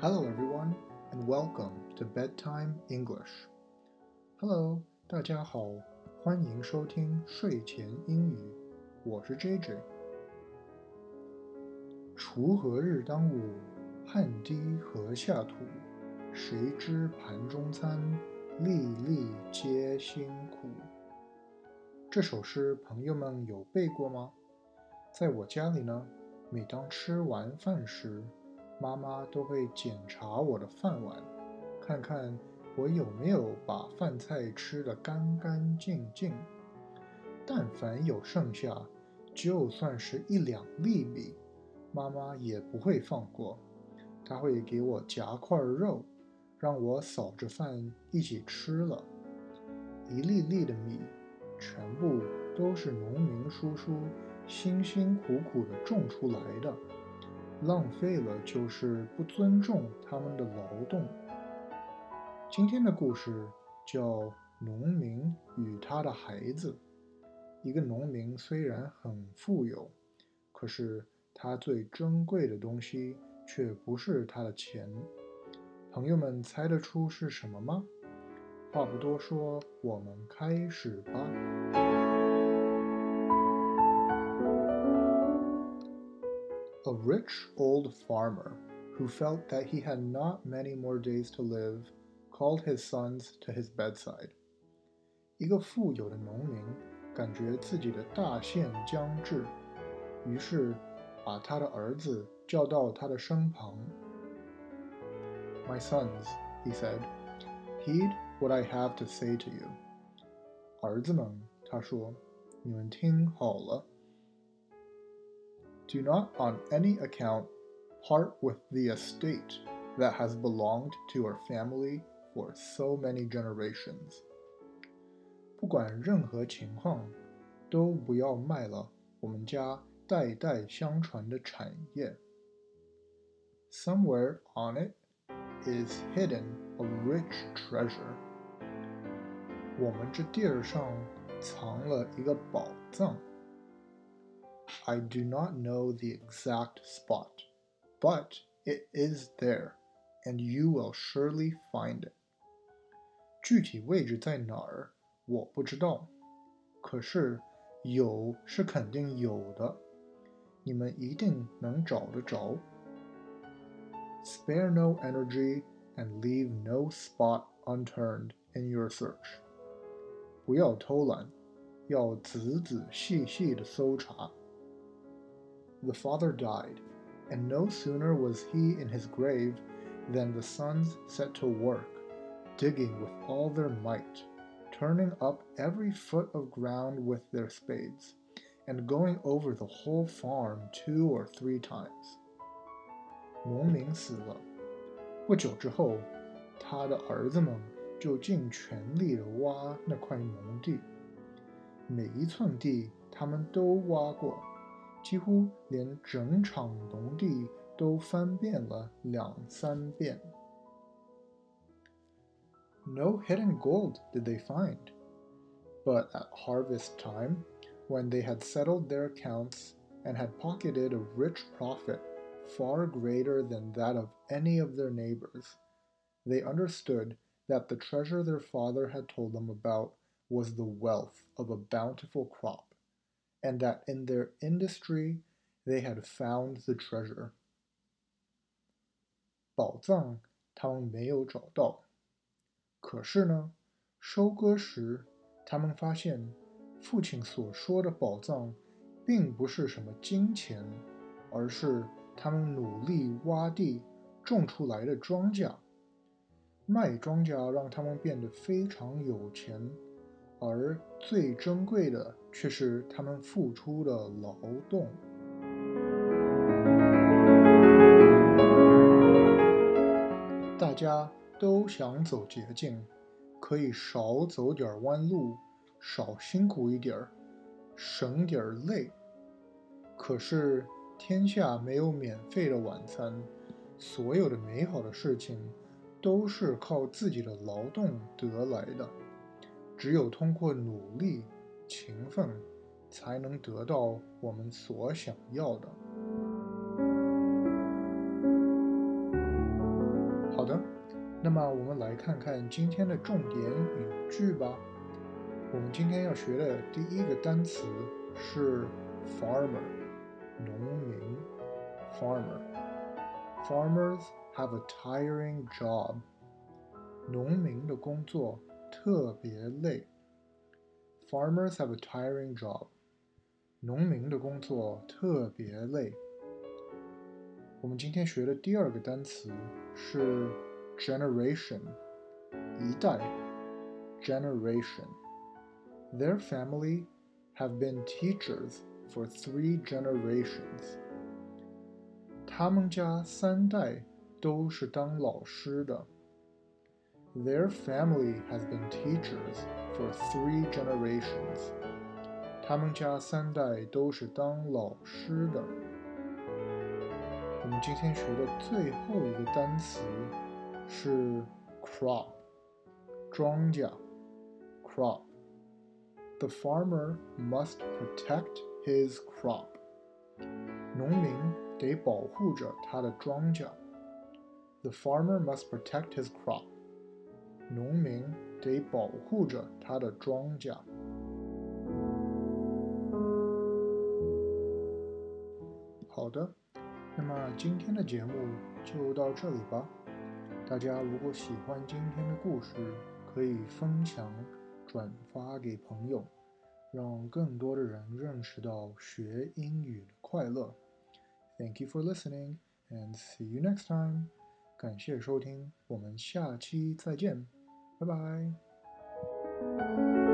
Hello, everyone, and welcome to Bedtime English. Hello，大家好，欢迎收听睡前英语。我是 JJ。锄禾日当午，汗滴禾下土。谁知盘中餐，粒粒皆辛苦。这首诗朋友们有背过吗？在我家里呢，每当吃完饭时，妈妈都会检查我的饭碗，看看我有没有把饭菜吃得干干净净。但凡有剩下，就算是一两粒米，妈妈也不会放过。她会给我夹块肉，让我扫着饭一起吃了。一粒粒的米，全部都是农民叔叔辛辛苦苦地种出来的。浪费了就是不尊重他们的劳动。今天的故事叫《农民与他的孩子》。一个农民虽然很富有，可是他最珍贵的东西却不是他的钱。朋友们猜得出是什么吗？话不多说，我们开始吧。A rich old farmer, who felt that he had not many more days to live, called his sons to his bedside. 一个富有的农民感觉自己的大限将至，于是把他的儿子叫到他的身旁。My sons, he said, heed what I have to say to you. 儿子们，他说，你们听好了。do not on any account part with the estate that has belonged to our family for so many generations. 不管任何情况，都不要卖了我们家代代相传的产业。Somewhere on it is hidden a rich treasure. 我们这地儿上藏了一个宝藏。I do not know the exact spot, but it is there, and you will surely find it. 具体位置在哪儿，我不知道，可是有是肯定有的，你们一定能找得着。Spare no energy and leave no spot unturned in your search. 不要偷懒，要仔仔细细的搜查。the father died, and no sooner was he in his grave than the sons set to work, digging with all their might, turning up every foot of ground with their spades, and going over the whole farm two or three times. 农民死了，不久之后，他的儿子们 就尽全力地挖那块农地，每一寸地他们都挖过。几乎连整场农地都翻遍了两三遍。No hidden gold did they find, but at harvest time, when they had settled their accounts and had pocketed a rich profit far greater than that of any of their neighbors, they understood that the treasure their father had told them about was the wealth of a bountiful crop and that in their industry they had found the treasure. 宝藏他们没有找到，可是呢，收割时他们发现，父亲所说的宝藏，并不是什么金钱，而是他们努力挖地种出来的庄稼。 卖庄稼让他们变得非常有钱。而最珍贵的却是他们付出的劳动。大家都想走捷径，可以少走点弯路，少辛苦一点儿，省点儿累。可是天下没有免费的晚餐，所有的美好的事情都是靠自己的劳动得来的。只有通过努力、勤奋，才能得到我们所想要的。好的，那么我们来看看今天的重点语句吧。我们今天要学的第一个单词是 farmer，农民。），farmer，farmers。Farmers have a tiring job。农民的工作特别累。Farmers have a tiring job。农民的工作特别累。我们今天学的第二个单词是 generation，一代，generation。Their family have been teachers for three generations。他们家三代 都是当老师的。Their family has been teachers for three generations. 他们家三代都是当老师的。我们今天学的最后一个单词是 crop，庄稼，crop。The farmer must protect his crop. 农民得保护着他的庄稼。 The farmer must protect his crop. 农民得保护着他的庄稼。好的，那么今天的节目就到这里吧。大家如果喜欢今天的故事，可以分享、转发给朋友，让更多的人认识到学英语的快乐。Thank you for listening and see you next time。感谢收听，我们下期再见，拜拜。